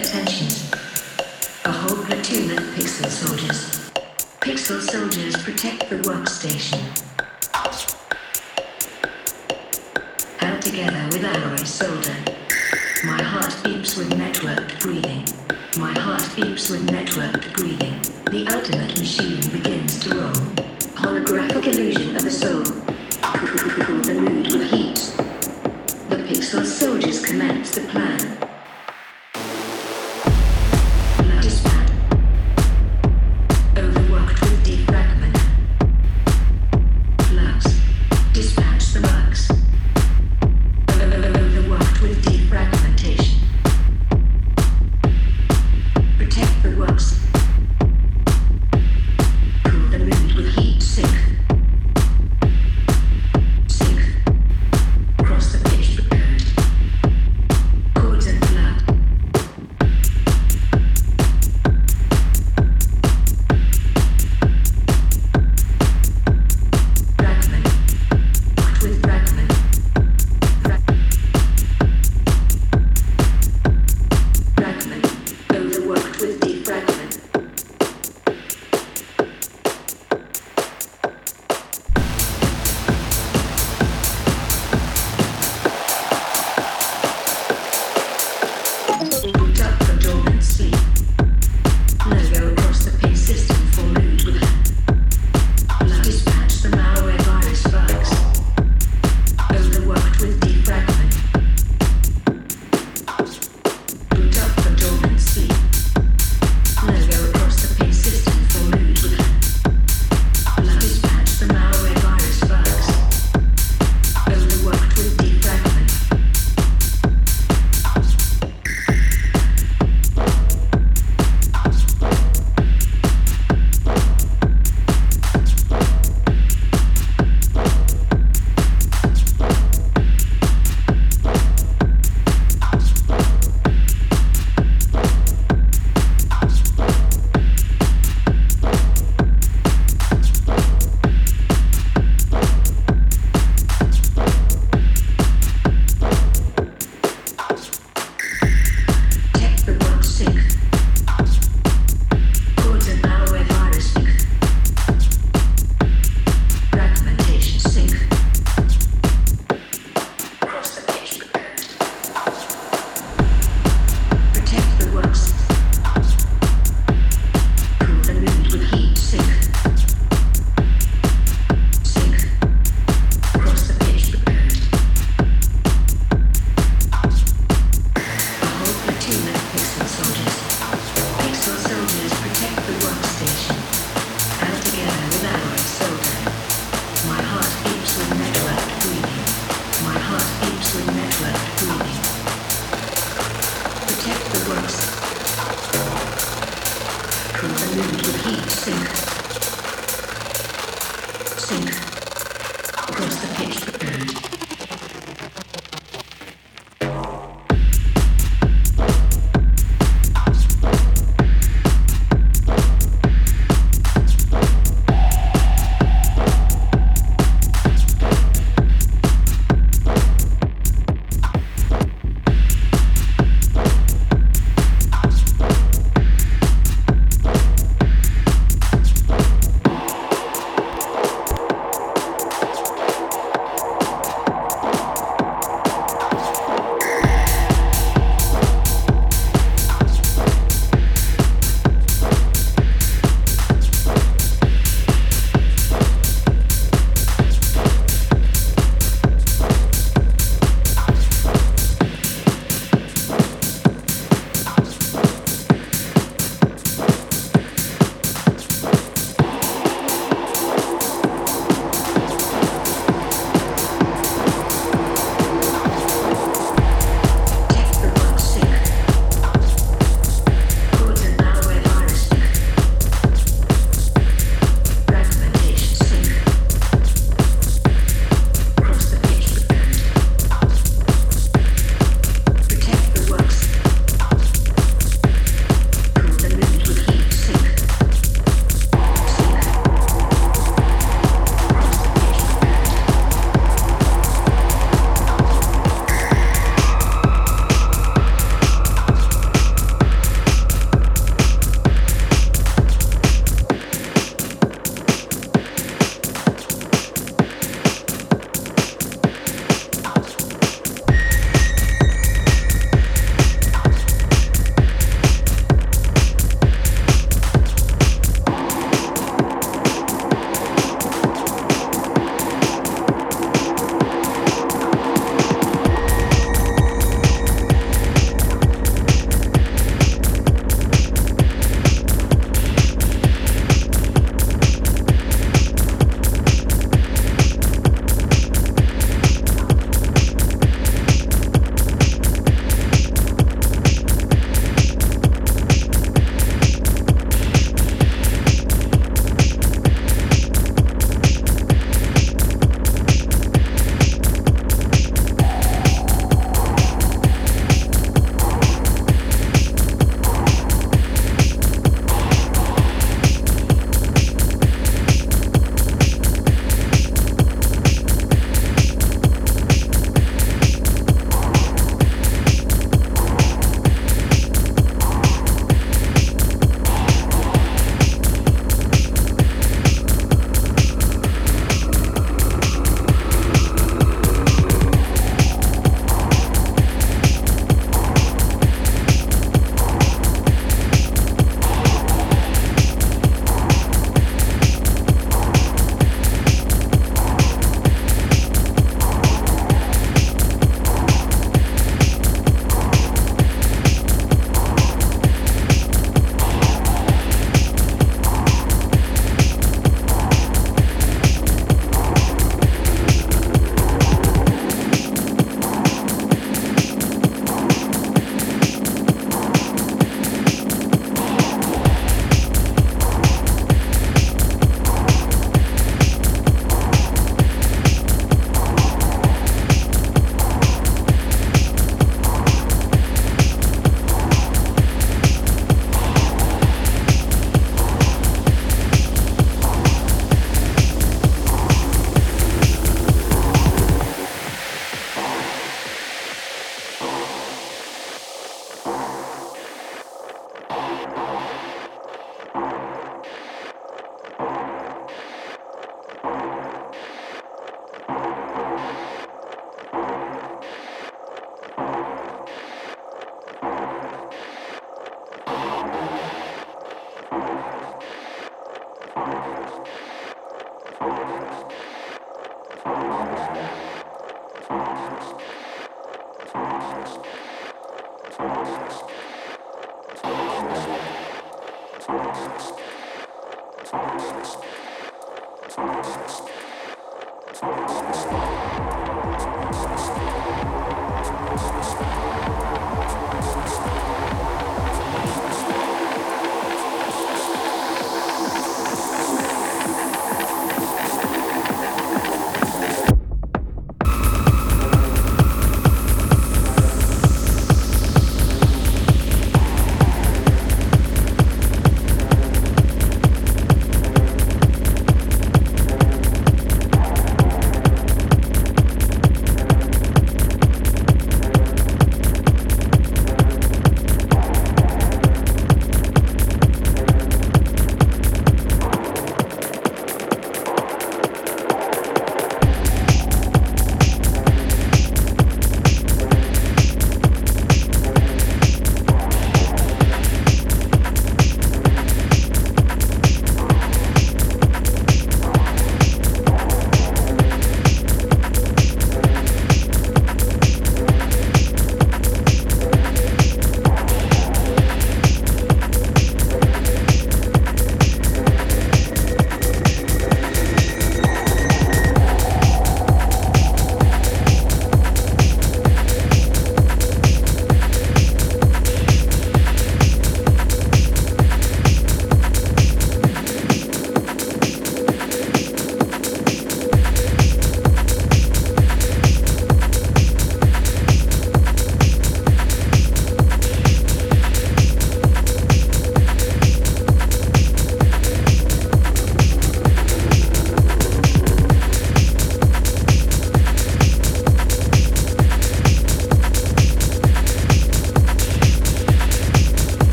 Attention. A whole platoon of pixel soldiers. Pixel soldiers protect the workstation. Held together with alloy solder.